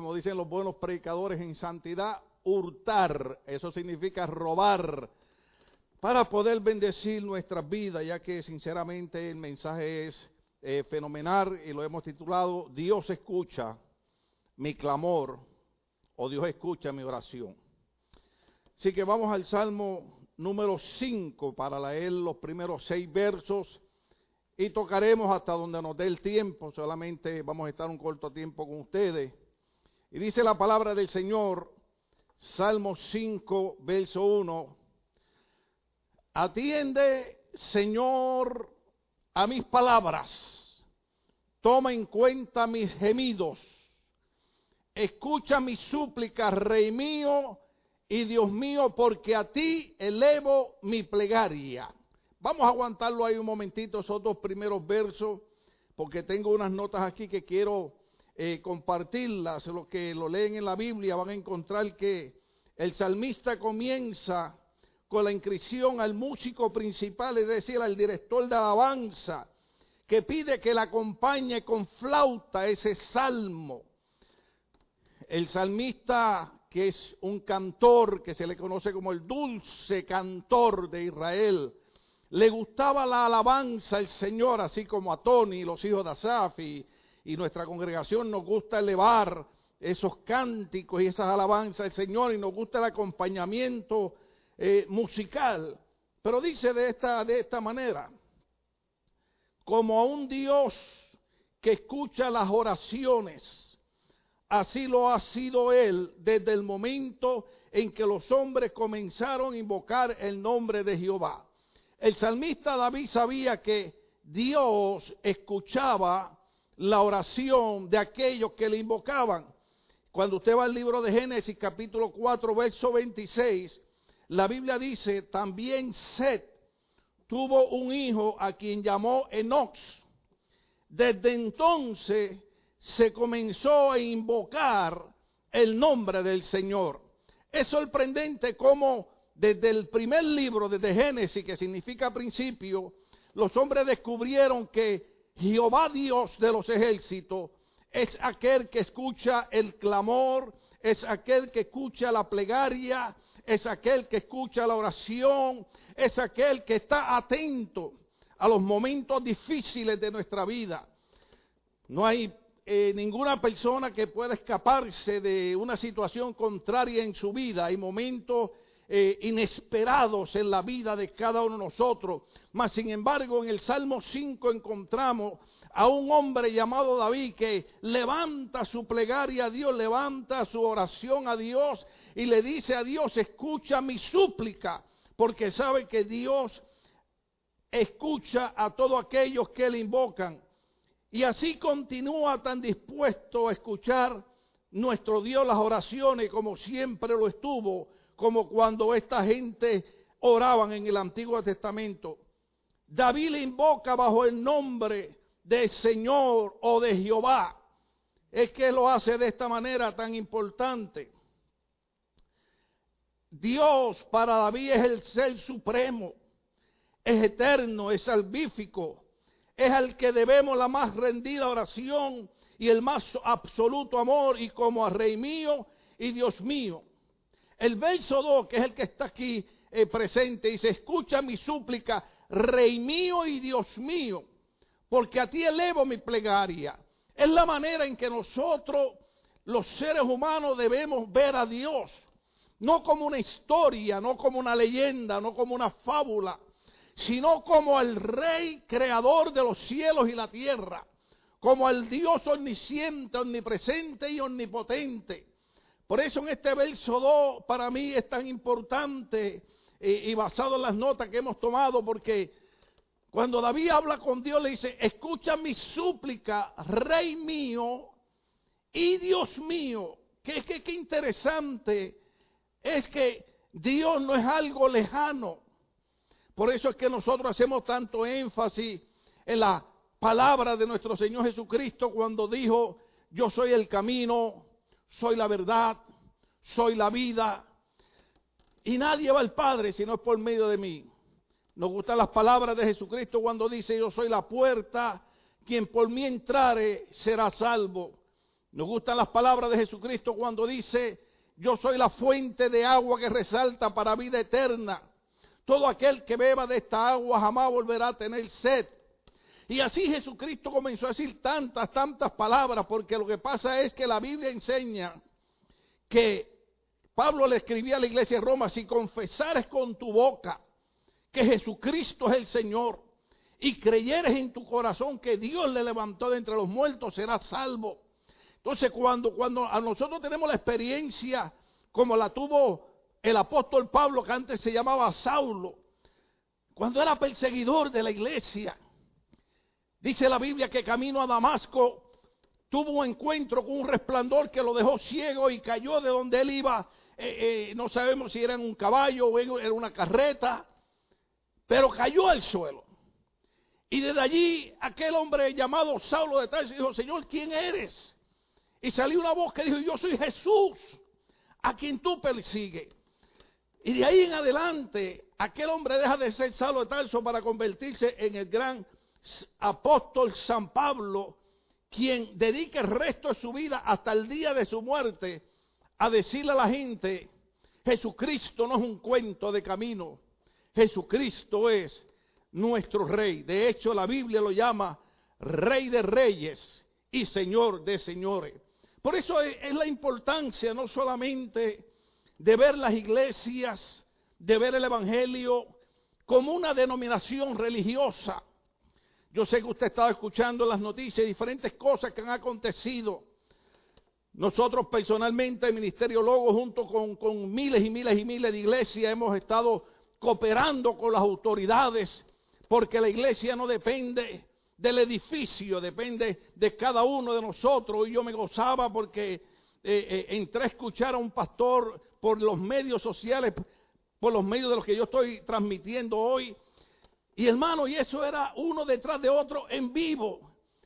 como dicen los buenos predicadores en santidad, hurtar. Eso significa robar para poder bendecir nuestras vidas, ya que sinceramente el mensaje es eh, fenomenal y lo hemos titulado Dios escucha mi clamor o Dios escucha mi oración. Así que vamos al Salmo número 5 para leer los primeros seis versos y tocaremos hasta donde nos dé el tiempo, solamente vamos a estar un corto tiempo con ustedes. Y dice la palabra del Señor, Salmo 5, verso 1, atiende, Señor, a mis palabras, toma en cuenta mis gemidos, escucha mis súplicas, Rey mío y Dios mío, porque a ti elevo mi plegaria. Vamos a aguantarlo ahí un momentito, esos dos primeros versos, porque tengo unas notas aquí que quiero eh, compartirlas. Los que lo leen en la Biblia van a encontrar que el salmista comienza con la inscripción al músico principal, es decir, al director de alabanza, que pide que le acompañe con flauta ese salmo. El salmista, que es un cantor, que se le conoce como el dulce cantor de Israel, le gustaba la alabanza al Señor, así como a Tony, los hijos de Asaf nuestra congregación nos gusta elevar esos cánticos y esas alabanzas al Señor y nos gusta el acompañamiento eh, musical. Pero dice de esta, de esta manera, como a un Dios que escucha las oraciones, así lo ha sido Él desde el momento en que los hombres comenzaron a invocar el nombre de Jehová. El salmista David sabía que Dios escuchaba la oración de aquellos que le invocaban. Cuando usted va al libro de Génesis capítulo 4, verso 26, la Biblia dice, también Set tuvo un hijo a quien llamó Enox. Desde entonces se comenzó a invocar el nombre del Señor. Es sorprendente cómo desde el primer libro, desde Génesis, que significa principio, los hombres descubrieron que Jehová Dios de los ejércitos es aquel que escucha el clamor, es aquel que escucha la plegaria, es aquel que escucha la oración, es aquel que está atento a los momentos difíciles de nuestra vida. No hay eh, ninguna persona que pueda escaparse de una situación contraria en su vida. Hay momentos eh, inesperados en la vida de cada uno de nosotros. Mas, sin embargo, en el Salmo 5 encontramos a un hombre llamado David que levanta su plegaria a Dios, levanta su oración a Dios y le dice a Dios, escucha mi súplica, porque sabe que Dios escucha a todos aquellos que le invocan. Y así continúa tan dispuesto a escuchar nuestro Dios las oraciones como siempre lo estuvo como cuando esta gente oraban en el Antiguo Testamento. David le invoca bajo el nombre de Señor o de Jehová. Es que lo hace de esta manera tan importante. Dios para David es el ser supremo, es eterno, es salvífico, es al que debemos la más rendida oración y el más absoluto amor y como a Rey mío y Dios mío. El verso 2, que es el que está aquí eh, presente, dice, escucha mi súplica, Rey mío y Dios mío, porque a ti elevo mi plegaria. Es la manera en que nosotros, los seres humanos, debemos ver a Dios. No como una historia, no como una leyenda, no como una fábula, sino como el Rey creador de los cielos y la tierra, como el Dios omnisciente, omnipresente y omnipotente por eso en este verso 2 para mí es tan importante eh, y basado en las notas que hemos tomado, porque cuando David habla con Dios le dice, escucha mi súplica, Rey mío y Dios mío. Qué, qué, qué interesante es que Dios no es algo lejano. Por eso es que nosotros hacemos tanto énfasis en la palabra de nuestro Señor Jesucristo cuando dijo, yo soy el camino, soy la verdad, soy la vida. Y nadie va al Padre si no es por medio de mí. Nos gustan las palabras de Jesucristo cuando dice, yo soy la puerta, quien por mí entrare será salvo. Nos gustan las palabras de Jesucristo cuando dice, yo soy la fuente de agua que resalta para vida eterna. Todo aquel que beba de esta agua jamás volverá a tener sed. Y así Jesucristo comenzó a decir tantas, tantas palabras, porque lo que pasa es que la Biblia enseña que Pablo le escribía a la iglesia de Roma, si confesares con tu boca que Jesucristo es el Señor y creyeres en tu corazón que Dios le levantó de entre los muertos, serás salvo. Entonces, cuando, cuando a nosotros tenemos la experiencia como la tuvo el apóstol Pablo, que antes se llamaba Saulo, cuando era perseguidor de la iglesia, dice la Biblia que camino a Damasco tuvo un encuentro con un resplandor que lo dejó ciego y cayó de donde él iba. Eh, eh, no sabemos si era en un caballo o era una carreta, pero cayó al suelo. Y desde allí aquel hombre llamado Saulo de Tarso dijo, Señor, ¿quién eres? Y salió una voz que dijo, yo soy Jesús, a quien tú persigues. Y de ahí en adelante, aquel hombre deja de ser Saulo de Tarso para convertirse en el gran apóstol San Pablo, quien dedica el resto de su vida hasta el día de su muerte a decirle a la gente, Jesucristo no es un cuento de camino, Jesucristo es nuestro rey. De hecho, la Biblia lo llama rey de reyes y señor de señores. Por eso es, la importancia no solamente de ver las iglesias, de ver el Evangelio como una denominación religiosa. Yo sé que usted estaba escuchando las noticias, diferentes cosas que han acontecido. Nosotros personalmente, el Ministerio Logo, junto con, con miles y miles y miles de iglesias, hemos estado cooperando con las autoridades, porque la iglesia no depende del edificio, depende de cada uno de nosotros. Y yo me gozaba porque eh, eh, entré a escuchar a un pastor por los medios sociales, por los medios de los que yo estoy transmitiendo hoy. Y hermano, y eso era uno detrás de otro en vivo.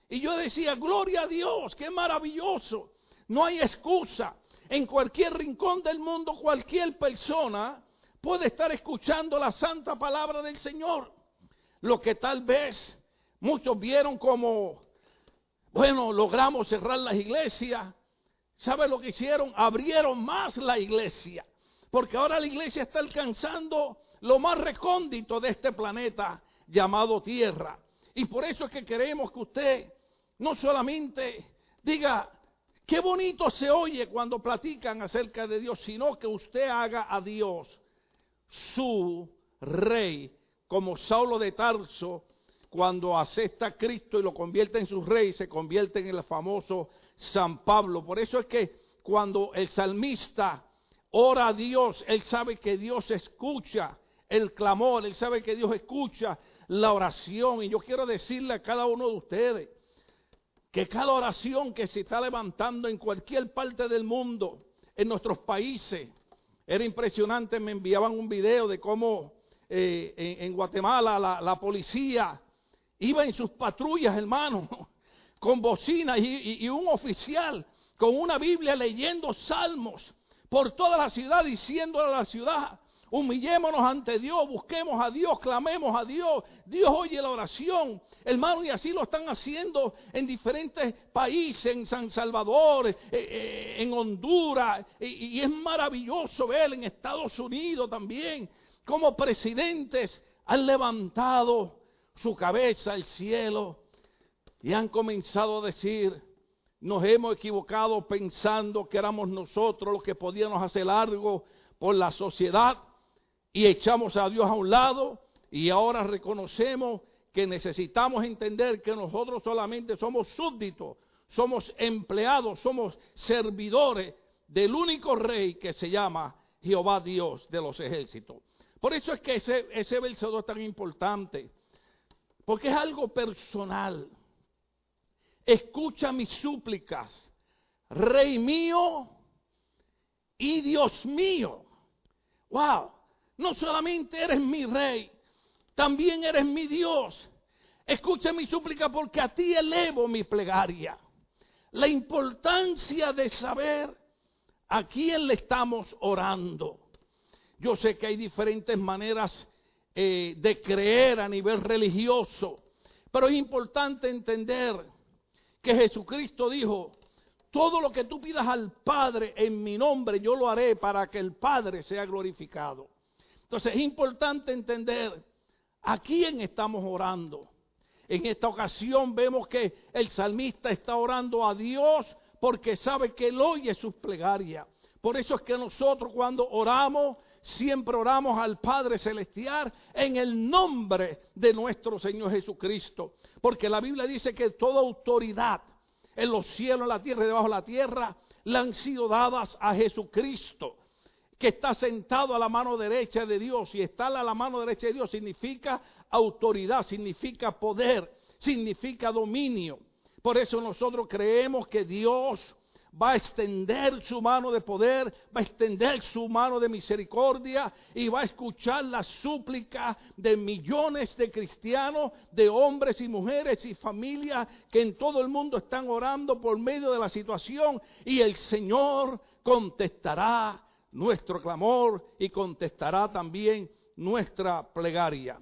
Y yo decía, gloria a Dios, qué maravilloso. No hay excusa. En cualquier rincón del mundo, cualquier persona puede estar escuchando la santa palabra del Señor. Lo que tal vez Muchos vieron como, bueno, logramos cerrar las iglesias. ¿Sabe lo que hicieron? Abrieron más la iglesia. Porque ahora la iglesia está alcanzando lo más recóndito de este planeta llamado Tierra. Y por eso es que queremos que usted no solamente diga, qué bonito se oye cuando platican acerca de Dios, sino que usted haga a Dios su rey, como Saulo de Tarso cuando acepta a Cristo y lo convierte en su rey, se convierte en el famoso San Pablo. Por eso es que cuando el salmista ora a Dios, él sabe que Dios escucha el clamor, él sabe que Dios escucha la oración. Y yo quiero decirle a cada uno de ustedes que cada oración que se está levantando en cualquier parte del mundo, en nuestros países, era impresionante, me enviaban un video de cómo eh, en, Guatemala la, policía iba en sus patrullas, hermano, con bocina y, un oficial con una Biblia leyendo salmos por toda la ciudad, diciéndole a la ciudad, humillémonos ante Dios, busquemos a Dios, clamemos a Dios, Dios oye la oración. Hermano, y así lo están haciendo en diferentes países, en San Salvador, eh, eh, en Honduras, y, y es maravilloso ver en Estados Unidos también como presidentes han levantado su cabeza al cielo y han comenzado a decir, nos hemos equivocado pensando que éramos nosotros los que podíamos hacer algo por la sociedad y echamos a Dios a un lado y ahora reconocemos que necesitamos entender que nosotros solamente somos súbditos, somos empleados, somos servidores del único rey que se llama Jehová Dios de los ejércitos. Por eso es que ese, ese es tan importante. Porque es algo personal. Escucha mis súplicas, Rey mío y Dios mío. Wow, no solamente eres mi Rey, también eres mi Dios. Escucha mi súplica porque a ti elevo mi plegaria. La importancia de saber a quién le estamos orando. Yo sé que hay diferentes maneras eh, de creer a nivel religioso. Pero es importante entender que Jesucristo dijo, todo lo que tú pidas al Padre en mi nombre, yo lo haré para que el Padre sea glorificado. Entonces es importante entender a quién estamos orando. En esta ocasión vemos que el salmista está orando a Dios porque sabe que Él oye sus plegarias. Por eso es que nosotros cuando oramos, siempre oramos al Padre Celestial en el nombre de nuestro Señor Jesucristo. Porque la Biblia dice que toda autoridad en los cielos, en la tierra y debajo de la tierra, le han sido dadas a Jesucristo, que está sentado a la mano derecha de Dios. Y estar a la mano derecha de Dios significa autoridad, significa poder, significa dominio. Por eso nosotros creemos que Dios va a extender su mano de poder, va a extender su mano de misericordia y va a escuchar la súplica de millones de cristianos, de hombres y mujeres y familias que en todo el mundo están orando por medio de la situación y el Señor contestará nuestro clamor y contestará también nuestra plegaria.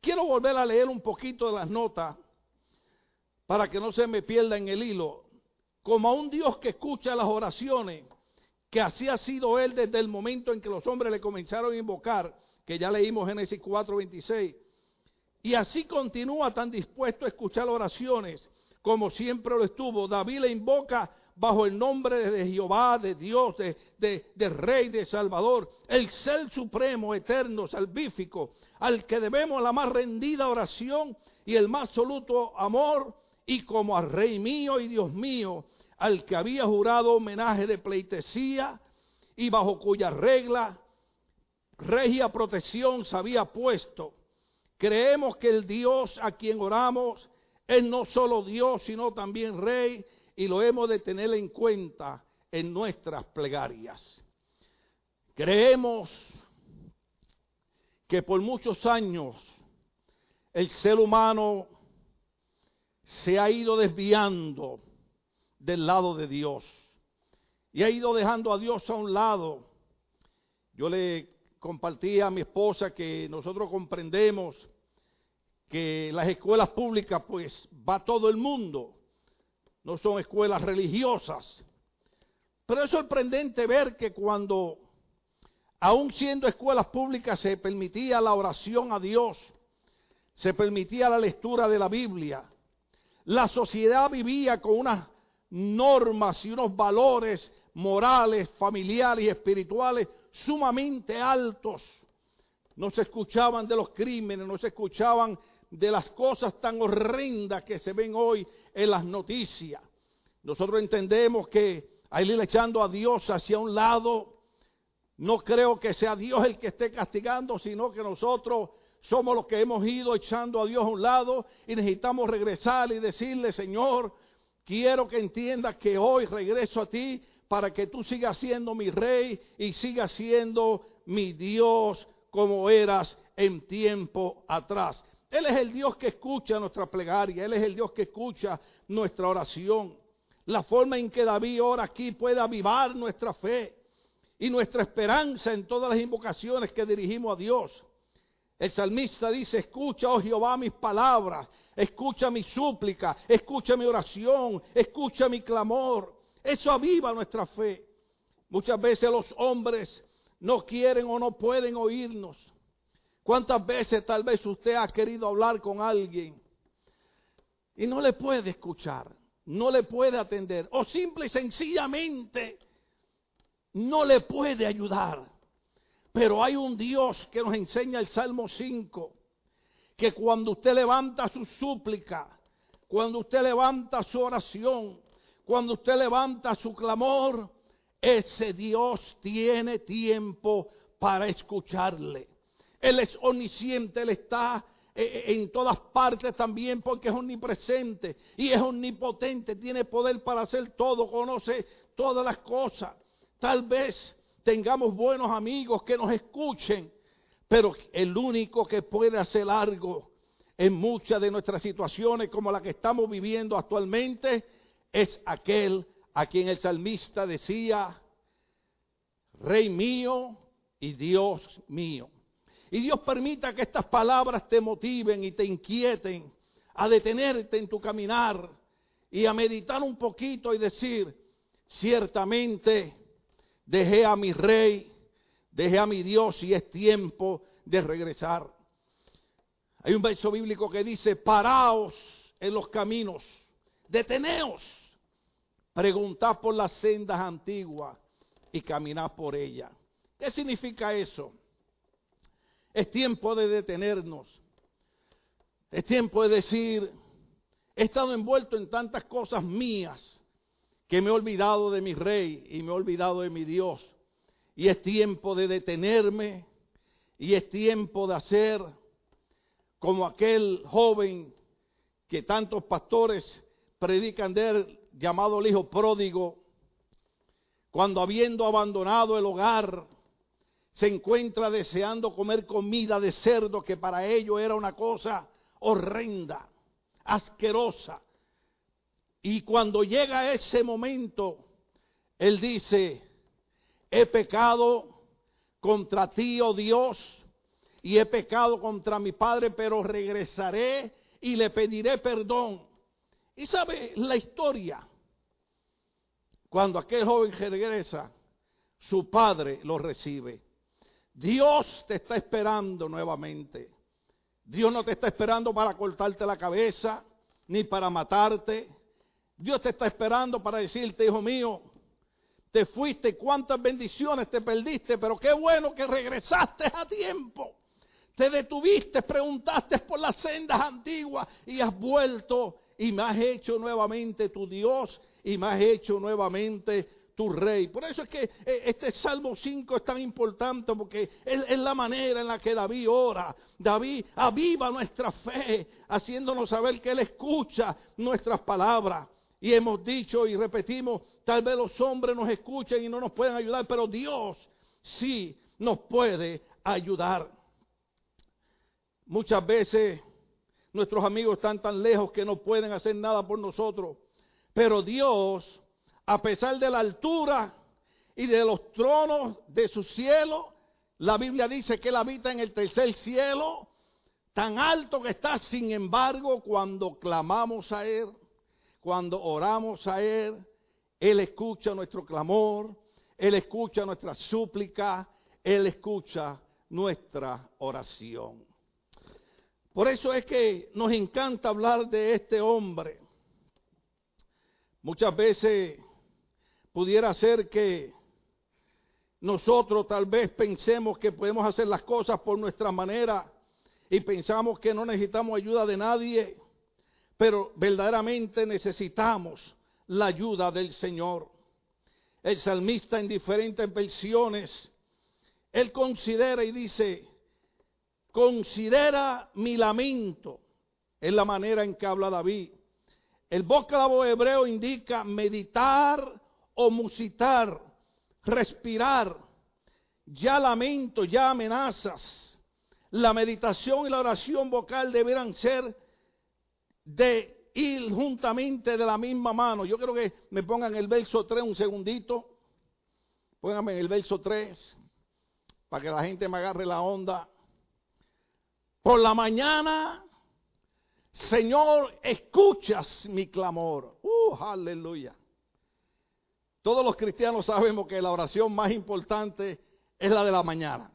Quiero volver a leer un poquito de las notas para que no se me pierda en el hilo como a un Dios que escucha las oraciones, que así ha sido Él desde el momento en que los hombres le comenzaron a invocar, que ya leímos Génesis 4:26. Y así continúa tan dispuesto a escuchar oraciones como siempre lo estuvo. David le invoca bajo el nombre de Jehová, de Dios, de, Rey, de Salvador, el ser supremo, eterno, salvífico, al que debemos la más rendida oración y el más absoluto amor, y como al Rey mío y Dios mío, al que había jurado homenaje de pleitesía y bajo cuya regla regia protección se había puesto. Creemos que el Dios a quien oramos es no solo Dios, sino también Rey, y lo hemos de tener en cuenta en nuestras plegarias. Creemos que por muchos años el ser humano se ha ido desviando del lado de Dios. Y ha ido dejando a Dios a un lado. Yo le compartí a mi esposa que nosotros comprendemos que las escuelas públicas pues va todo el mundo. No son escuelas religiosas. Pero es sorprendente ver que cuando, aún siendo escuelas públicas, se permitía la oración a Dios, se permitía la lectura de la Biblia, la sociedad vivía con una normas y unos valores morales, familiares y espirituales sumamente altos. No se escuchaban de los crímenes, no se escuchaban de las cosas tan horrendas que se ven hoy en las noticias. Nosotros entendemos que al ir echando a Dios hacia un lado, no creo que sea Dios el que esté castigando, sino que nosotros somos los que hemos ido echando a Dios a un lado y necesitamos regresar y decirle, Señor, Quiero que entiendas que hoy regreso a ti para que tú sigas siendo mi rey y sigas siendo mi Dios como eras en tiempo atrás. Él es el Dios que escucha nuestra plegaria, Él es el Dios que escucha nuestra oración. La forma en que David ora aquí puede avivar nuestra fe y nuestra esperanza en todas las invocaciones que dirigimos a Dios. El salmista dice, escucha, oh Jehová, mis palabras escucha mi súplica, escucha mi oración, escucha mi clamor. Eso aviva nuestra fe. Muchas veces los hombres no quieren o no pueden oírnos. ¿Cuántas veces tal vez usted ha querido hablar con alguien y no le puede escuchar, no le puede atender o simple y sencillamente no le puede ayudar? Pero hay un Dios que nos enseña el Salmo 5 que cuando usted levanta su súplica, cuando usted levanta su oración, cuando usted levanta su clamor, ese Dios tiene tiempo para escucharle. Él es omnisciente, Él está eh, eh, en todas partes también porque es omnipresente y es omnipotente, tiene poder para hacer todo, conoce todas las cosas. Tal vez tengamos buenos amigos que nos escuchen, pero el único que puede hacer algo en muchas de nuestras situaciones como la que estamos viviendo actualmente es aquel a quien el salmista decía, Rey mío y Dios mío. Y Dios permita que estas palabras te motiven y te inquieten a detenerte en tu caminar y a meditar un poquito y decir, ciertamente dejé a mi rey, dejé a mi Dios y es tiempo de regresar. Hay un verso bíblico que dice, paraos en los caminos, deteneos, preguntad por las sendas antiguas y caminad por ellas. ¿Qué significa eso? Es tiempo de detenernos. Es tiempo de decir, he estado envuelto en tantas cosas mías que me he olvidado de mi rey y me he olvidado de mi Dios. Y es tiempo de detenerme y es tiempo de hacer como aquel joven que tantos pastores predican de él, llamado el hijo pródigo, cuando habiendo abandonado el hogar, se encuentra deseando comer comida de cerdo que para ello era una cosa horrenda, asquerosa. Y cuando llega ese momento, él dice, he pecado contra ti, oh Dios, y he pecado contra mi Padre, pero regresaré y le pediré perdón. Y sabe la historia, cuando aquel joven regresa, su padre lo recibe. Dios te está esperando nuevamente. Dios no te está esperando para cortarte la cabeza, ni para matarte. Dios te está esperando para decirte, hijo mío, te fuiste, cuántas bendiciones te perdiste, pero qué bueno que regresaste a tiempo. Te detuviste, preguntaste por las sendas antiguas y has vuelto y me has hecho nuevamente tu Dios y me has hecho nuevamente tu rey. Por eso es que eh, este Salmo 5 es tan importante porque es, la manera en la que David ora. David aviva nuestra fe, haciéndonos saber que Él escucha nuestras palabras. Y hemos dicho y repetimos, tal vez los hombres nos escuchen y no nos pueden ayudar, pero Dios sí nos puede ayudar. Muchas veces nuestros amigos están tan lejos que no pueden hacer nada por nosotros, pero Dios, a pesar de la altura y de los tronos de su cielo, la Biblia dice que Él habita en el tercer cielo, tan alto que está, sin embargo, cuando clamamos a Él, cuando oramos a Él, Él escucha nuestro clamor, Él escucha nuestra súplica, Él escucha nuestra oración. Por eso es que nos encanta hablar de este hombre. Muchas veces pudiera ser que nosotros tal vez pensemos que podemos hacer las cosas por nuestra manera y pensamos que no necesitamos ayuda de nadie pero verdaderamente necesitamos la ayuda del Señor. El salmista en diferentes versiones, él considera y dice, considera mi lamento, es la manera en que habla David. El vocábulo hebreo indica meditar o musitar, respirar, ya lamento, ya amenazas. La meditación y la oración vocal deberán ser de ir juntamente de la misma mano. Yo quiero que me pongan el verso 3 un segundito. Pónganme el verso 3 para que la gente me agarre la onda. Por la mañana, Señor, escuchas mi clamor. Uh, aleluya. Todos los cristianos sabemos que la oración más importante es la de la mañana.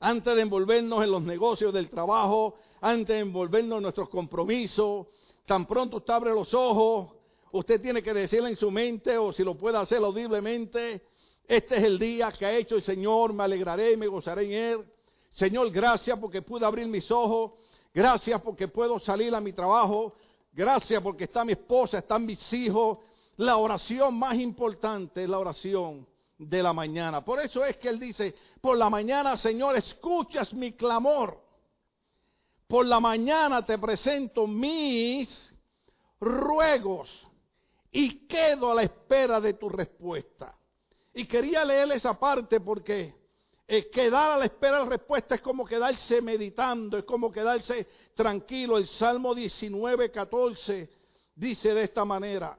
Antes de envolvernos en los negocios del trabajo, antes de envolvernos en nuestros compromisos. Tan pronto usted abre los ojos, usted tiene que decirle en su mente, o si lo puede hacer audiblemente, este es el día que ha hecho el Señor, me alegraré y me gozaré en él. Señor, gracias porque pude abrir mis ojos, gracias porque puedo salir a mi trabajo, gracias porque está mi esposa, están mis hijos. La oración más importante es la oración de la mañana. Por eso es que Él dice, por la mañana, Señor, escuchas mi clamor por la mañana te presento mis ruegos y quedo a la espera de tu respuesta. Y quería leer esa parte porque eh, quedar a la espera de la respuesta es como quedarse meditando, es como quedarse tranquilo. El Salmo 19, 14 dice de esta manera,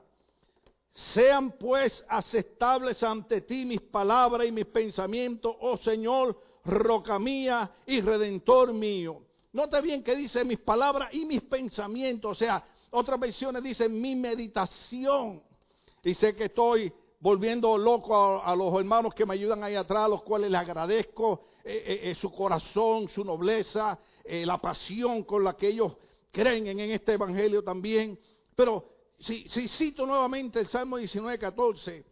sean pues aceptables ante ti mis palabras y mis pensamientos, oh Señor, roca mía y redentor mío. Note bien que dice mis palabras y mis pensamientos. O sea, otras versiones dicen mi meditación. Y sé que estoy volviendo loco a, los hermanos que me ayudan ahí atrás, a los cuales les agradezco su corazón, su nobleza, la pasión con la que ellos creen en, este evangelio también. Pero si, si cito nuevamente el Salmo 19, 14,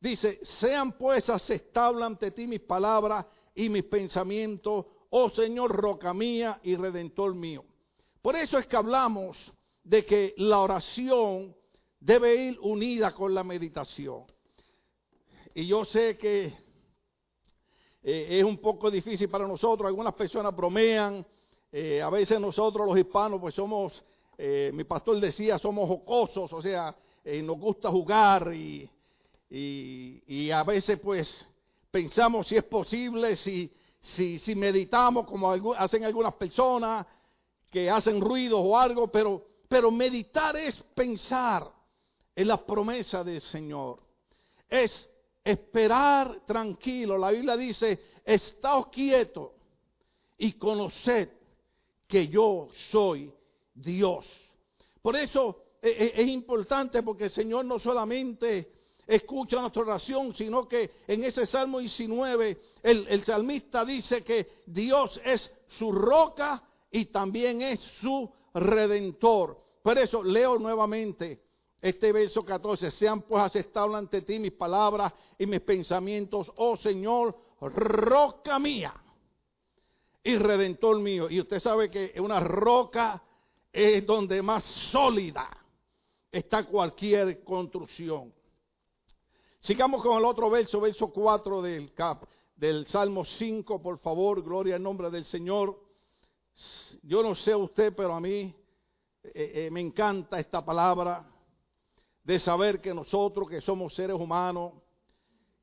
dice, sean pues aceptables ante ti mis palabras y mis pensamientos, oh Señor, roca mía y redentor mío. Por eso es que hablamos de que la oración debe ir unida con la meditación. Y yo sé que eh, es un poco difícil para nosotros, algunas personas bromean, eh, a veces nosotros los hispanos pues somos, eh, mi pastor decía, somos jocosos, o sea, nos gusta jugar y, y, a veces pues pensamos si es posible, si, si, si meditamos como hacen algunas personas que hacen ruidos o algo, pero, pero meditar es pensar en las promesas del Señor. Es esperar tranquilo. La Biblia dice, estáos quietos y conoced que yo soy Dios. Por eso e, e, es, importante porque el Señor no solamente escucha nuestra oración, sino que en ese Salmo 19 el, salmista dice que Dios es su roca y también es su redentor. Por eso leo nuevamente este verso 14, sean pues aceptados ante ti mis palabras y mis pensamientos, oh Señor, roca mía y redentor mío. Y usted sabe que una roca es donde más sólida está cualquier construcción. Sigamos con el otro verso, verso 4 del, cap, del Salmo 5, por favor, gloria al nombre del Señor. Yo no sé usted, pero a mí eh, eh, me encanta esta palabra de saber que nosotros que somos seres humanos,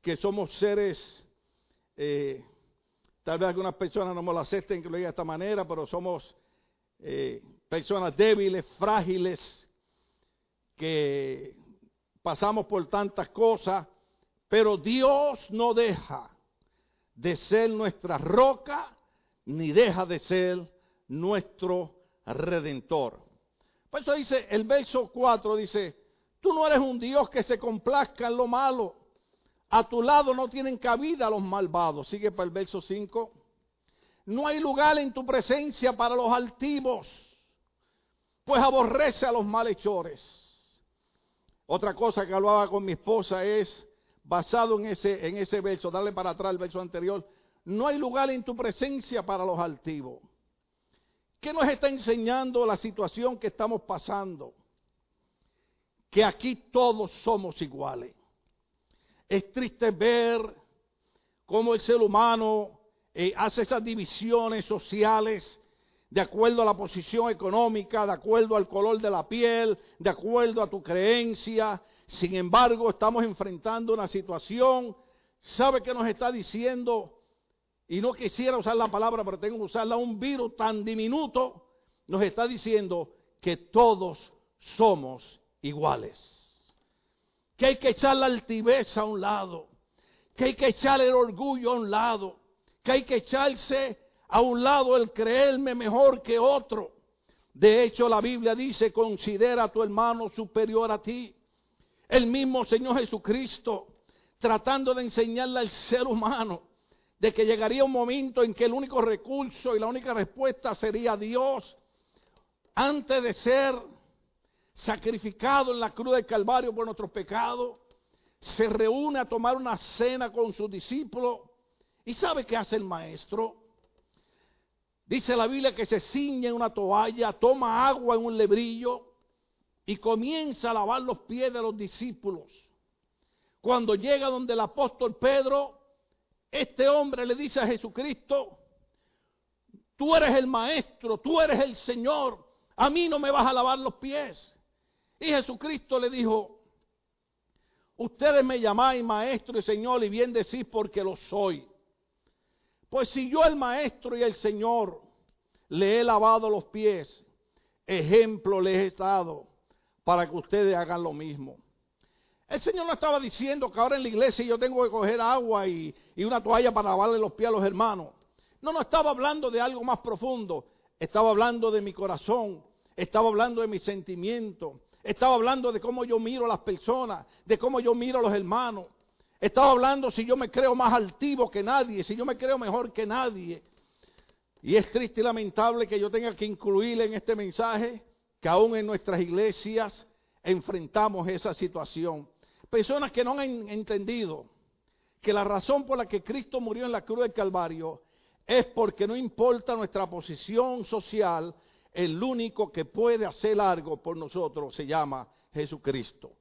que somos seres, eh, tal vez algunas personas no me lo acepten que lo diga de esta manera, pero somos personas débiles, frágiles, que pasamos por tantas cosas, pero Dios no deja de ser nuestra roca, ni deja de ser nuestro redentor. Por eso dice, el verso 4 dice, Tú no eres un Dios que se complazca en lo malo. A tu lado no tienen cabida los malvados. Sigue para el verso 5. No hay lugar en tu presencia para los altivos, pues aborrece a los malhechores. Otra cosa que hablaba con mi esposa es, basado en ese, en ese verso, darle para atrás el verso anterior, no hay lugar en tu presencia para los altivos. ¿Qué nos está enseñando la situación que estamos pasando? que aquí todos somos iguales. Es triste ver cómo el ser humano eh, hace esas divisiones sociales de acuerdo a la posición económica, de acuerdo al color de la piel, de acuerdo a tu creencia. Sin embargo, estamos enfrentando una situación, ¿sabe qué nos está diciendo? Y no quisiera usar la palabra, pero tengo que usarla, un virus tan diminuto, nos está diciendo que todos somos iguales. Que hay que echar la altivez a un lado. Que hay que echar el orgullo a un lado. Que hay que echarse a un lado el creerme mejor que otro. De hecho, la Biblia dice, considera a tu hermano superior a ti. El mismo Señor Jesucristo, tratando de enseñarle al ser humano de que llegaría un momento en que el único recurso y la única respuesta sería Dios. Antes de ser sacrificado en la cruz del Calvario por nuestros pecados, se reúne a tomar una cena con sus discípulos. ¿Y sabe qué hace el maestro? Dice la Biblia que se ciñe en una toalla, toma agua en un lebrillo y comienza a lavar los pies de los discípulos. Cuando llega donde el apóstol Pedro, este hombre le dice a Jesucristo, tú eres el maestro, tú eres el Señor, a mí no me vas a lavar los pies. Y Jesucristo le dijo, ustedes me llamáis maestro y señor y bien decís porque lo soy. Pues si yo el maestro y el señor le he lavado los pies, ejemplo les he dado para que ustedes hagan lo mismo. El Señor no estaba diciendo que ahora en la iglesia yo tengo que coger agua y, y, una toalla para lavarle los pies a los hermanos. No, no estaba hablando de algo más profundo. Estaba hablando de mi corazón. Estaba hablando de mi sentimiento Estaba hablando de cómo yo miro a las personas, de cómo yo miro a los hermanos. Estaba hablando si yo me creo más altivo que nadie, si yo me creo mejor que nadie. Y es triste y lamentable que yo tenga que incluir en este mensaje que aún en nuestras iglesias enfrentamos esa situación. Personas que no han entendido que la razón por la que Cristo murió en la cruz del Calvario es porque no importa nuestra posición social, el único que puede hacer algo por nosotros se llama Jesucristo.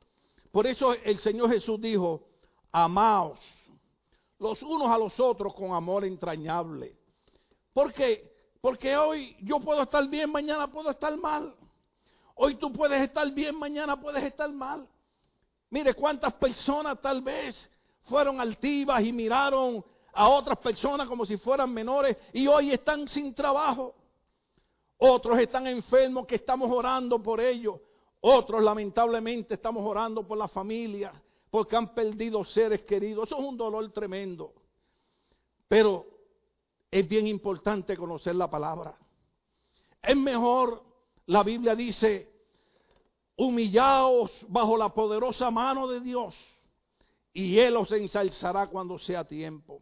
Por eso el Señor Jesús dijo, amaos los unos a los otros con amor entrañable. ¿Por qué? Porque hoy yo puedo estar bien, mañana puedo estar mal. Hoy tú puedes estar bien, mañana puedes estar mal. Mire cuántas personas tal vez fueron altivas y miraron a otras personas como si fueran menores y hoy están sin trabajo. Otros están enfermos que estamos orando por ellos. Otros lamentablemente estamos orando por la familia porque han perdido seres queridos. Eso es un dolor tremendo. Pero es bien importante conocer la palabra. Es mejor, la Biblia dice, humillaos bajo la poderosa mano de Dios y Él os ensalzará cuando sea tiempo.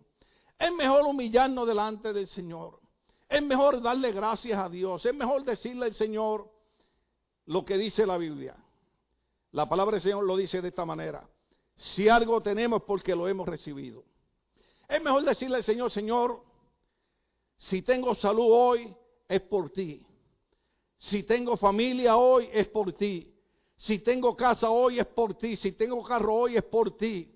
Es mejor humillarnos delante del Señor. Es mejor darle gracias a Dios. Es mejor decirle al Señor lo que dice la Biblia. La palabra del Señor lo dice de esta manera. Si algo tenemos porque lo hemos recibido. Es mejor decirle al Señor, Señor, si tengo salud hoy es por ti. Si tengo familia hoy es por ti. Si tengo casa hoy es por ti. Si tengo carro hoy es por ti.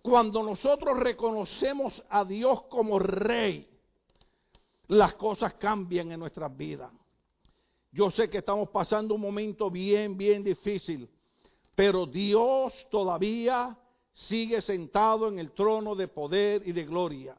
Cuando nosotros reconocemos a Dios como rey, las cosas cambian en nuestras vidas. Yo sé que estamos pasando un momento bien, bien difícil, pero Dios todavía sigue sentado en el trono de poder y de gloria.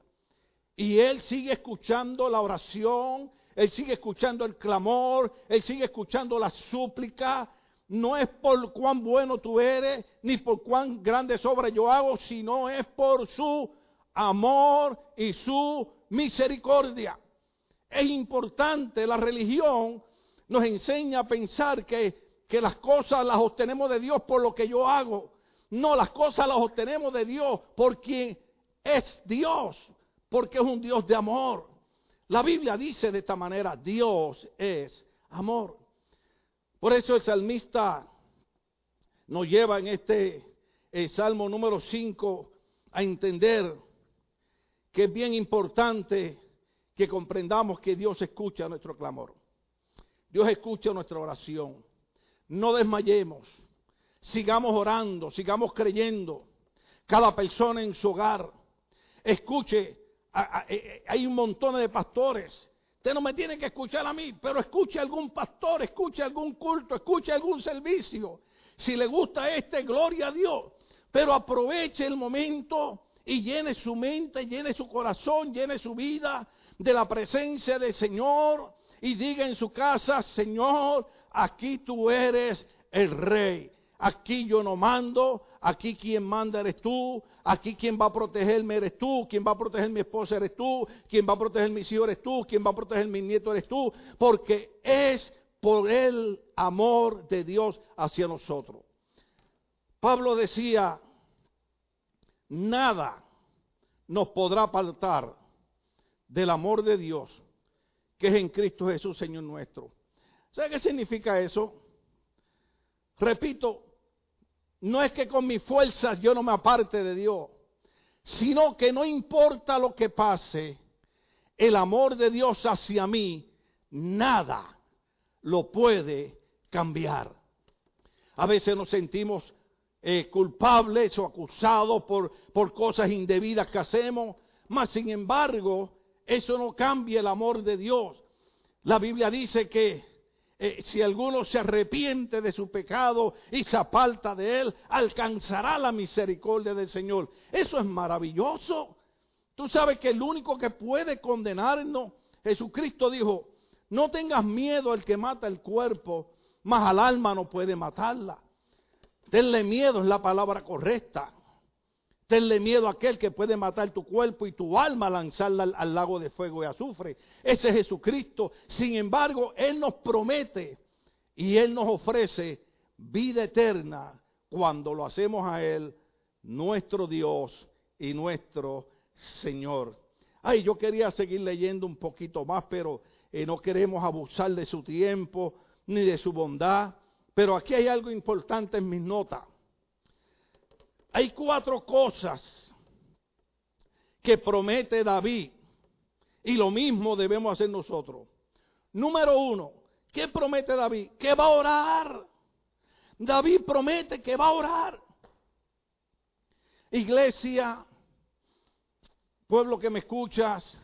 Y Él sigue escuchando la oración, Él sigue escuchando el clamor, Él sigue escuchando la súplica. No es por cuán bueno tú eres, ni por cuán grandes obras yo hago, sino es por su amor y su misericordia. Es importante, la religión nos enseña a pensar que, que las cosas las obtenemos de Dios por lo que yo hago. No, las cosas las obtenemos de Dios por quien es Dios, porque es un Dios de amor. La Biblia dice de esta manera, Dios es amor. Por eso el salmista nos lleva en este Salmo número 5 a entender que es bien importante que comprendamos que Dios escucha nuestro clamor. Dios escucha nuestra oración. No desmayemos. Sigamos orando, sigamos creyendo. Cada persona en su hogar. Escuche, eh, hay un montón de pastores. Usted no me tiene que escuchar a mí, pero escuche algún pastor, escuche algún culto, escuche algún servicio. Si le gusta este, gloria a Dios. Pero aproveche el momento y llene su mente, llene su corazón, llene su vida de la presencia del Señor y diga en su casa, Señor, aquí tú eres el rey. Aquí yo no mando, aquí quien manda eres tú, aquí quien va a protegerme eres tú, quien va a proteger mi esposa eres tú, quien va a proteger mis hijos eres tú, quien va a proteger mis nietos eres tú, porque es por el amor de Dios hacia nosotros. Pablo decía, nada nos podrá apartar del amor de Dios que es en Cristo Jesús, Señor nuestro. ¿Sabe qué significa eso? Repito, no es que con mis fuerzas yo no me aparte de Dios, sino que no importa lo que pase, el amor de Dios hacia mí, nada lo puede cambiar. A veces nos sentimos eh, culpables o acusados por, por cosas indebidas que hacemos, mas sin embargo, eso no cambia el amor de Dios. La Biblia dice que eh, si alguno se arrepiente de su pecado y se aparta de él, alcanzará la misericordia del Señor. Eso es maravilloso. Tú sabes que el único que puede condenarnos, Jesucristo dijo, no tengas miedo al que mata el cuerpo, mas al alma no puede matarla. Tenle miedo es la palabra correcta. Tenle miedo a aquel que puede matar tu cuerpo y tu alma, lanzarla al, lago de fuego y azufre. Ese es Jesucristo. Sin embargo, Él nos promete y Él nos ofrece vida eterna cuando lo hacemos a Él, nuestro Dios y nuestro Señor. Ay, yo quería seguir leyendo un poquito más, pero eh, no queremos abusar de su tiempo ni de su bondad. Pero aquí hay algo importante en mis notas. Hay cuatro cosas que promete David y lo mismo debemos hacer nosotros. Número uno, ¿qué promete David? Que va a orar. David promete que va a orar. Iglesia, pueblo que me escuchas,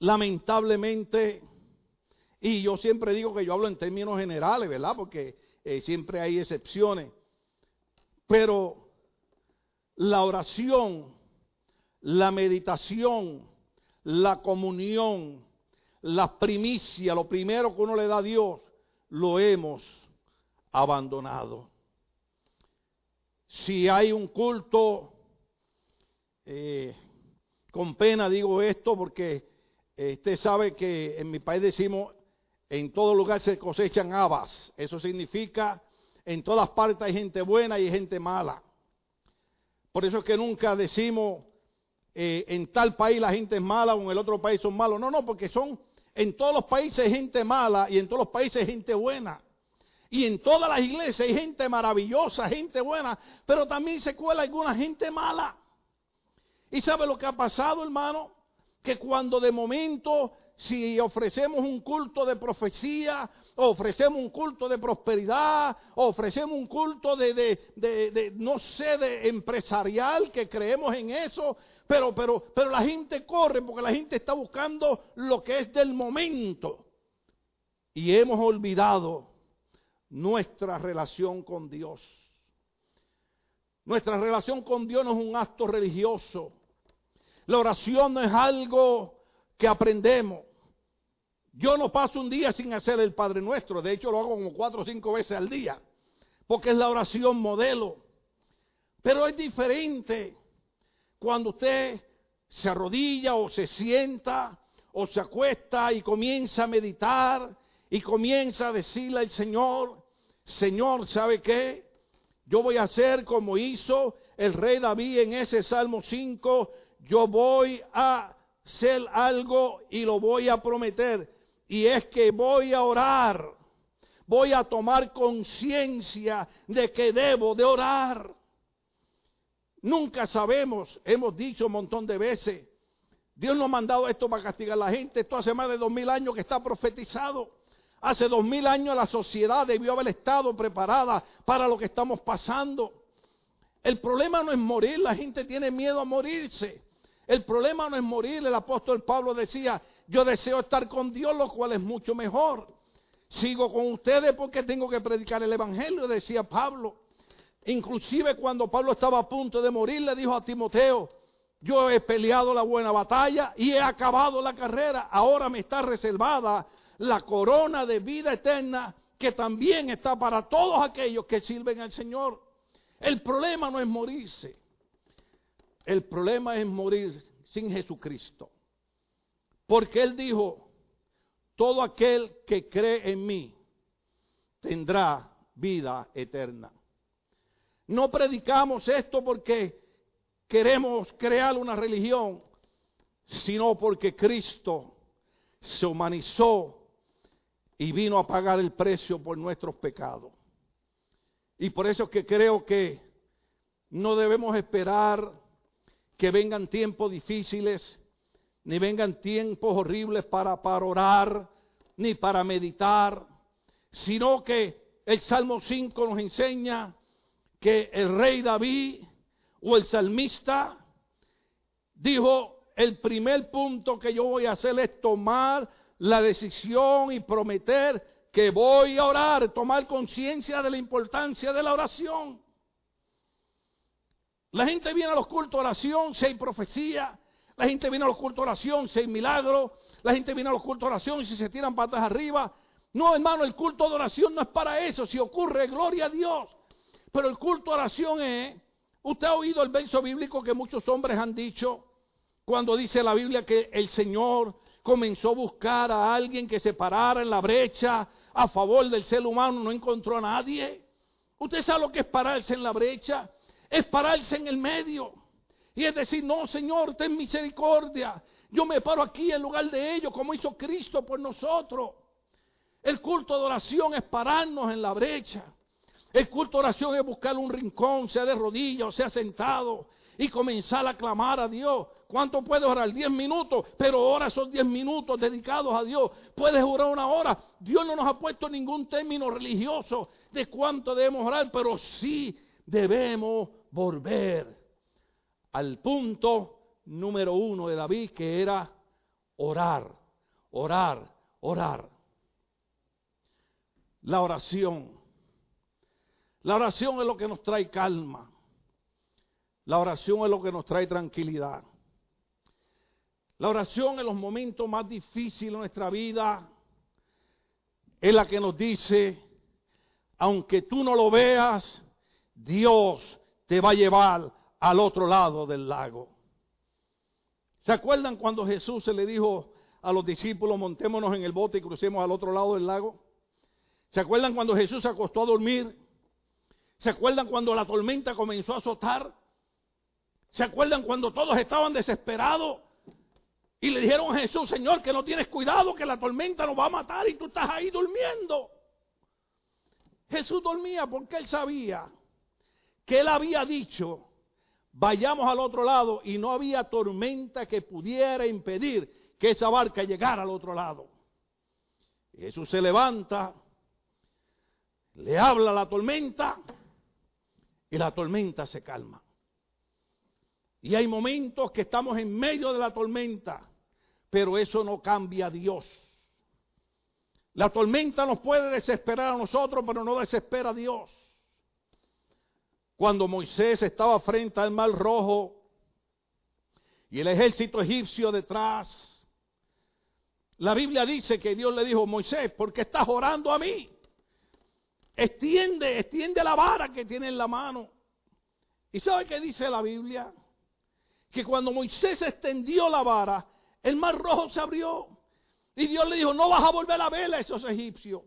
lamentablemente, y yo siempre digo que yo hablo en términos generales, ¿verdad? Porque eh, siempre hay excepciones. Pero la oración, la meditación, la comunión, la primicia, lo primero que uno le da a Dios, lo hemos abandonado. Si hay un culto, eh, con pena digo esto porque eh, usted sabe que en mi país decimos, en todo lugar se cosechan habas. Eso significa, en todas partes hay gente buena y gente mala. Por eso es que nunca decimos, eh, en tal país la gente es mala o en el otro país son malos. No, no, porque son, en todos los países gente mala y en todos los países gente buena. Y en todas las iglesias hay gente maravillosa, gente buena, pero también se cuela alguna gente mala. ¿Y sabe lo que ha pasado, hermano? Que cuando de momento, si ofrecemos un culto de profecía, ofrecemos un culto de prosperidad, ofrecemos un culto de, no sé, de empresarial, que creemos en eso, pero, pero, pero la gente corre porque la gente está buscando lo que es del momento. Y hemos olvidado nuestra relación con Dios. Nuestra relación con Dios no es un acto religioso. La oración no es algo que aprendemos. Yo no paso un día sin hacer el Padre Nuestro. De hecho, lo hago como cuatro o cinco veces al día. Porque es la oración modelo. Pero es diferente cuando usted se arrodilla o se sienta o se acuesta y comienza a meditar y comienza a decirle al Señor, Señor, ¿sabe qué? Yo voy a hacer como hizo el rey David en ese Salmo 5, yo voy a hacer algo y lo voy a prometer. Y es que voy a orar, voy a tomar conciencia de que debo de orar. Nunca sabemos, hemos dicho un montón de veces, Dios no ha mandado esto para castigar a la gente, esto hace más de dos mil años que está profetizado. Hace dos mil años la sociedad debió haber estado preparada para lo que estamos pasando. El problema no es morir, la gente tiene miedo a morirse. El problema no es morir, el apóstol Pablo decía, yo deseo estar con Dios, lo cual es mucho mejor. Sigo con ustedes porque tengo que predicar el Evangelio, decía Pablo. Inclusive cuando Pablo estaba a punto de morir, le dijo a Timoteo, yo he peleado la buena batalla y he acabado la carrera, ahora me está reservada la corona de vida eterna que también está para todos aquellos que sirven al Señor. El problema no es morirse. El problema es morir sin Jesucristo. Porque Él dijo, todo aquel que cree en mí tendrá vida eterna. No predicamos esto porque queremos crear una religión, sino porque Cristo se humanizó y vino a pagar el precio por nuestros pecados. Y por eso es que creo que no debemos esperar que vengan tiempos difíciles, ni vengan tiempos horribles para, para orar, ni para meditar, sino que el Salmo 5 nos enseña que el rey David o el salmista dijo, el primer punto que yo voy a hacer es tomar la decisión y prometer que voy a orar, tomar conciencia de la importancia de la oración. La gente viene a los cultos de oración si hay profecía, la gente viene a los cultos de oración si hay milagro, la gente viene a los cultos de oración si se tiran patas arriba. No, hermano, el culto de oración no es para eso, si ocurre, gloria a Dios. Pero el culto de oración es, usted ha oído el verso bíblico que muchos hombres han dicho cuando dice la Biblia que el Señor comenzó a buscar a alguien que se parara en la brecha, a favor del ser humano, no encontró a nadie. Usted sabe lo que es pararse en la brecha, es pararse en el medio. Y es decir, no, Señor, ten misericordia. Yo me paro aquí en lugar de ellos, como hizo Cristo por nosotros. El culto de oración es pararnos en la brecha. El culto de oración es buscar un rincón, sea de rodillas o sea sentado, y comenzar a clamar a Dios. ¿Cuánto puedes orar? Diez minutos, pero ahora son diez minutos dedicados a Dios. Puedes orar una hora. Dios no nos ha puesto ningún término religioso de cuánto debemos orar, pero sí debemos volver al punto número uno de David, que era orar, orar, orar. La oración. La oración es lo que nos trae calma. La oración es lo que nos trae tranquilidad. La oración en los momentos más difíciles de nuestra vida es la que nos dice, aunque tú no lo veas, Dios te va a llevar al otro lado del lago. ¿Se acuerdan cuando Jesús se le dijo a los discípulos, montémonos en el bote y crucemos al otro lado del lago? ¿Se acuerdan cuando Jesús se acostó a dormir? ¿Se acuerdan cuando la tormenta comenzó a azotar? ¿Se acuerdan cuando todos estaban desesperados? Y le dijeron a Jesús, Señor, que no tienes cuidado, que la tormenta nos va a matar y tú estás ahí durmiendo. Jesús dormía porque él sabía que él había dicho, vayamos al otro lado y no había tormenta que pudiera impedir que esa barca llegara al otro lado. Jesús se levanta, le habla a la tormenta y la tormenta se calma. Y hay momentos que estamos en medio de la tormenta, pero eso no cambia a Dios. La tormenta nos puede desesperar a nosotros, pero no desespera a Dios. Cuando Moisés estaba frente al mar rojo y el ejército egipcio detrás, la Biblia dice que Dios le dijo, Moisés, ¿por qué estás orando a mí? Extiende, extiende la vara que tiene en la mano. ¿Y sabe qué dice la Biblia? que cuando Moisés extendió la vara, el mar rojo se abrió. Y Dios le dijo, no vas a volver a ver a esos egipcios.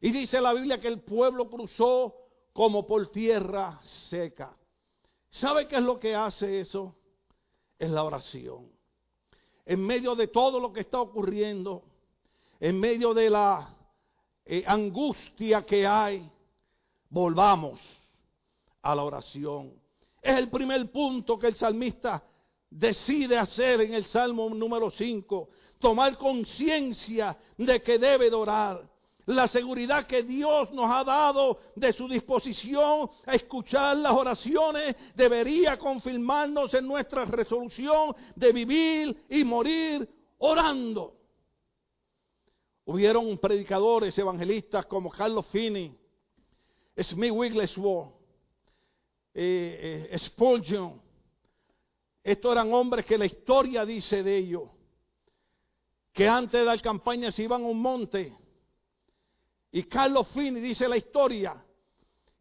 Y dice la Biblia que el pueblo cruzó como por tierra seca. ¿Sabe qué es lo que hace eso? Es la oración. En medio de todo lo que está ocurriendo, en medio de la eh, angustia que hay, volvamos a la oración. Es el primer punto que el salmista decide hacer en el Salmo número 5, tomar conciencia de que debe de orar. La seguridad que Dios nos ha dado de su disposición a escuchar las oraciones debería confirmarnos en nuestra resolución de vivir y morir orando. Hubieron predicadores evangelistas como Carlos Finney, Smith Wigglesworth, eh, eh, Spurgeon, estos eran hombres que la historia dice de ellos, que antes de dar campaña se iban a un monte. Y Carlos Fini dice la historia,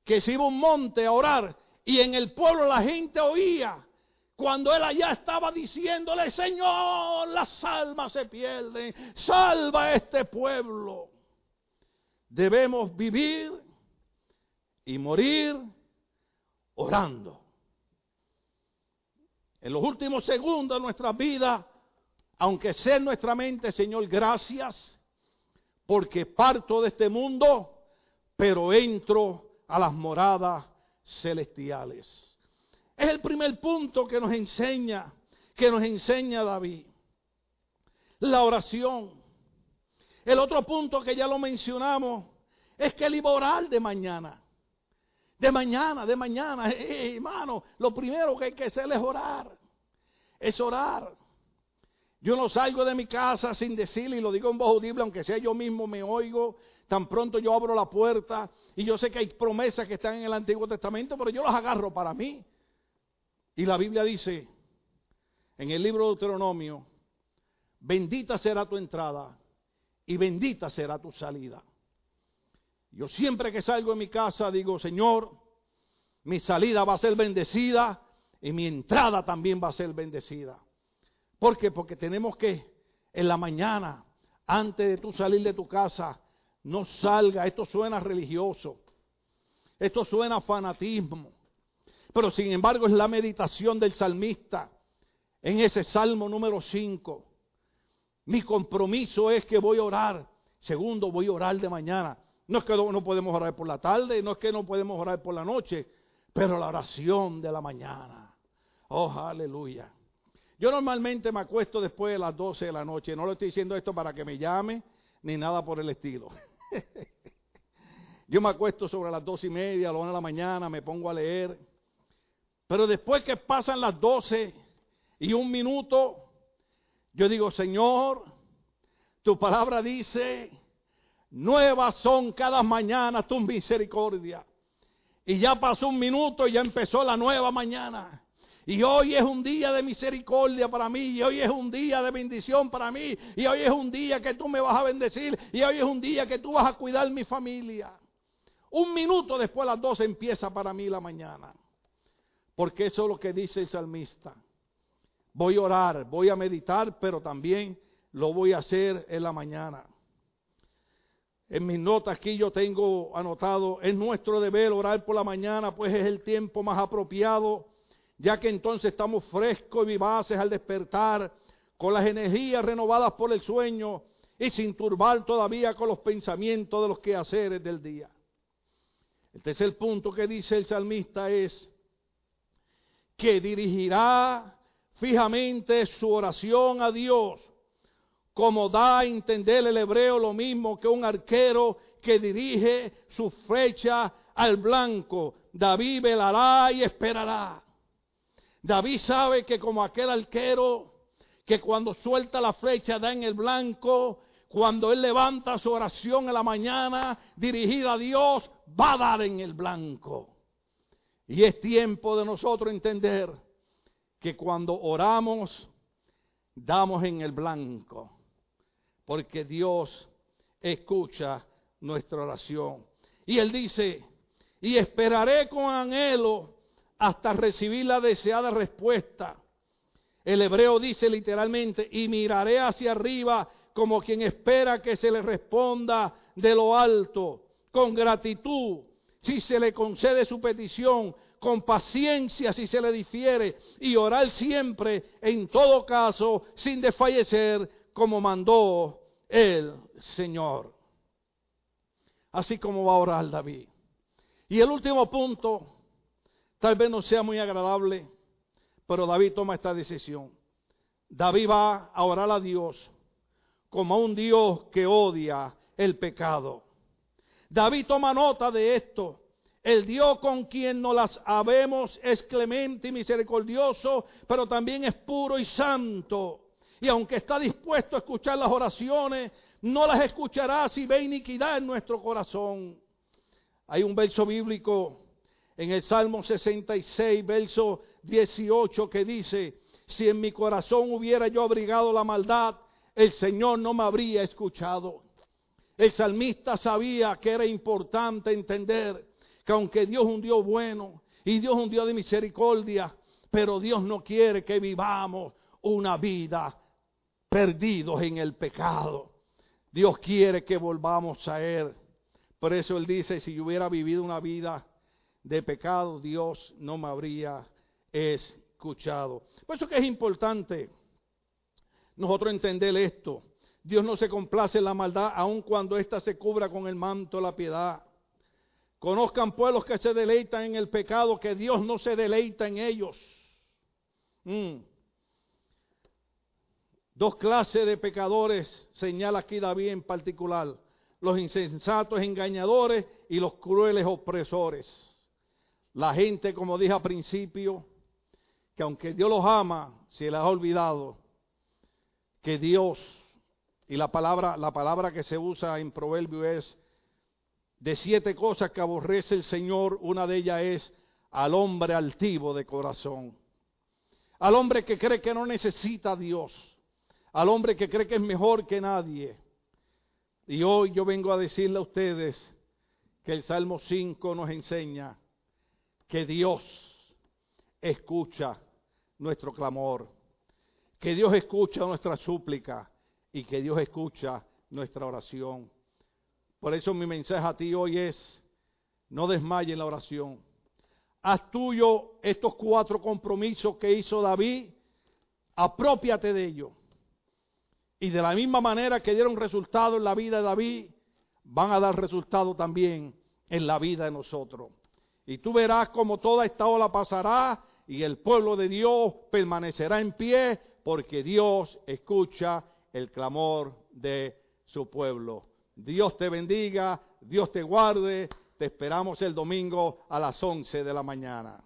que se iba a un monte a orar y en el pueblo la gente oía cuando él allá estaba diciéndole, Señor, las almas se pierden, salva a este pueblo. Debemos vivir y morir orando en los últimos segundos de nuestra vida, aunque sea en nuestra mente, Señor, gracias, porque parto de este mundo, pero entro a las moradas celestiales. Es el primer punto que nos enseña, que nos enseña David. La oración. El otro punto que ya lo mencionamos es que el iba orar de mañana. De mañana, de mañana, hermano, lo primero que hay que hacer es orar. Es orar. Yo no salgo de mi casa sin decirle, y lo digo en voz audible, aunque sea yo mismo me oigo, tan pronto yo abro la puerta, y yo sé que hay promesas que están en el Antiguo Testamento, pero yo las agarro para mí. Y la Biblia dice, en el libro de Deuteronomio, bendita será tu entrada y bendita será tu salida. Yo siempre que salgo de mi casa digo, Señor, mi salida va a ser bendecida y mi entrada también va a ser bendecida. ¿Por qué? Porque tenemos que en la mañana, antes de tú salir de tu casa, No salga, esto suena religioso. Esto suena fanatismo. Pero sin embargo es la meditación del salmista en ese salmo número 5. Mi compromiso es que voy a orar. Segundo, voy a orar de mañana. No es que no podemos orar por la tarde, no es que no podemos orar por la noche, pero la oración de la mañana. Oh, aleluya. Yo normalmente me acuesto después de las 12 de la noche. No le estoy diciendo esto para que me llame ni nada por el estilo. Yo me acuesto sobre las dos y media, a la una de la mañana, me pongo a leer. Pero después que pasan las 12 y un minuto, yo digo, Señor, tu palabra dice, nuevas son cada mañana tu misericordia. Y ya pasó un minuto y ya empezó la nueva mañana. Y hoy es un día de misericordia para mí, y hoy es un día de bendición para mí, y hoy es un día que tú me vas a bendecir, y hoy es un día que tú vas a cuidar mi familia. Un minuto después de las 12 empieza para mí la mañana. Porque eso es lo que dice el salmista. Voy a orar, voy a meditar, pero también lo voy a hacer en la mañana. En mis notas aquí yo tengo anotado, es nuestro deber orar por la mañana, pues es el tiempo más apropiado ya que entonces estamos frescos y vivaces al despertar, con las energías renovadas por el sueño y sin turbar todavía con los pensamientos de los quehaceres del día. El tercer punto que dice el salmista es que dirigirá fijamente su oración a Dios, como da a entender el hebreo lo mismo que un arquero que dirige su flecha al blanco. David velará y esperará. David sabe que como aquel arquero que cuando suelta la flecha da en el blanco, cuando él levanta su oración en la mañana dirigida a Dios, va a dar en el blanco. Y es tiempo de nosotros entender que cuando oramos, damos en el blanco, porque Dios escucha nuestra oración. Y él dice, y esperaré con anhelo hasta recibir la deseada respuesta. El hebreo dice literalmente, y miraré hacia arriba como quien espera que se le responda de lo alto, con gratitud, si se le concede su petición, con paciencia si se le difiere, y orar siempre, en todo caso, sin desfallecer, como mandó el Señor. Así como va a orar David. Y el último punto, Tal vez no sea muy agradable, pero David toma esta decisión. David va a orar a Dios como a un Dios que odia el pecado. David toma nota de esto. El Dios con quien nos las habemos es clemente y misericordioso, pero también es puro y santo. Y aunque está dispuesto a escuchar las oraciones, no las escuchará si ve iniquidad en nuestro corazón. Hay un verso bíblico en el Salmo 66, verso 18, que dice, si en mi corazón hubiera yo abrigado la maldad, el Señor no me habría escuchado. El salmista sabía que era importante entender que aunque Dios es un Dios bueno y Dios es un Dios de misericordia, pero Dios no quiere que vivamos una vida perdidos en el pecado. Dios quiere que volvamos a Él. Por eso Él dice, si yo hubiera vivido una vida de pecado, Dios no me habría escuchado. Por eso que es importante nosotros entender esto. Dios no se complace en la maldad, aun cuando ésta se cubra con el manto de la piedad. Conozcan pueblos que se deleitan en el pecado, que Dios no se deleita en ellos. Mm. Dos clases de pecadores señala aquí David en particular. Los insensatos engañadores y los crueles opresores. La gente, como dije al principio, que aunque Dios los ama, se les ha olvidado que Dios, y la palabra, la palabra que se usa en Proverbio es, de siete cosas que aborrece el Señor, una de ellas es al hombre altivo de corazón, al hombre que cree que no necesita a Dios, al hombre que cree que es mejor que nadie. Y hoy yo vengo a decirle a ustedes que el Salmo 5 nos enseña que Dios escucha nuestro clamor, que Dios escucha nuestra súplica y que Dios escucha nuestra oración. Por eso mi mensaje a ti hoy es, no desmayes en la oración. Haz tuyo estos cuatro compromisos que hizo David, apropiate de ellos. Y de la misma manera que dieron resultado en la vida de David, van a dar resultado también en la vida de nosotros. Y tú verás como toda esta ola pasará y el pueblo de Dios permanecerá en pie porque Dios escucha el clamor de su pueblo. Dios te bendiga, Dios te guarde, te esperamos el domingo a las 11 de la mañana.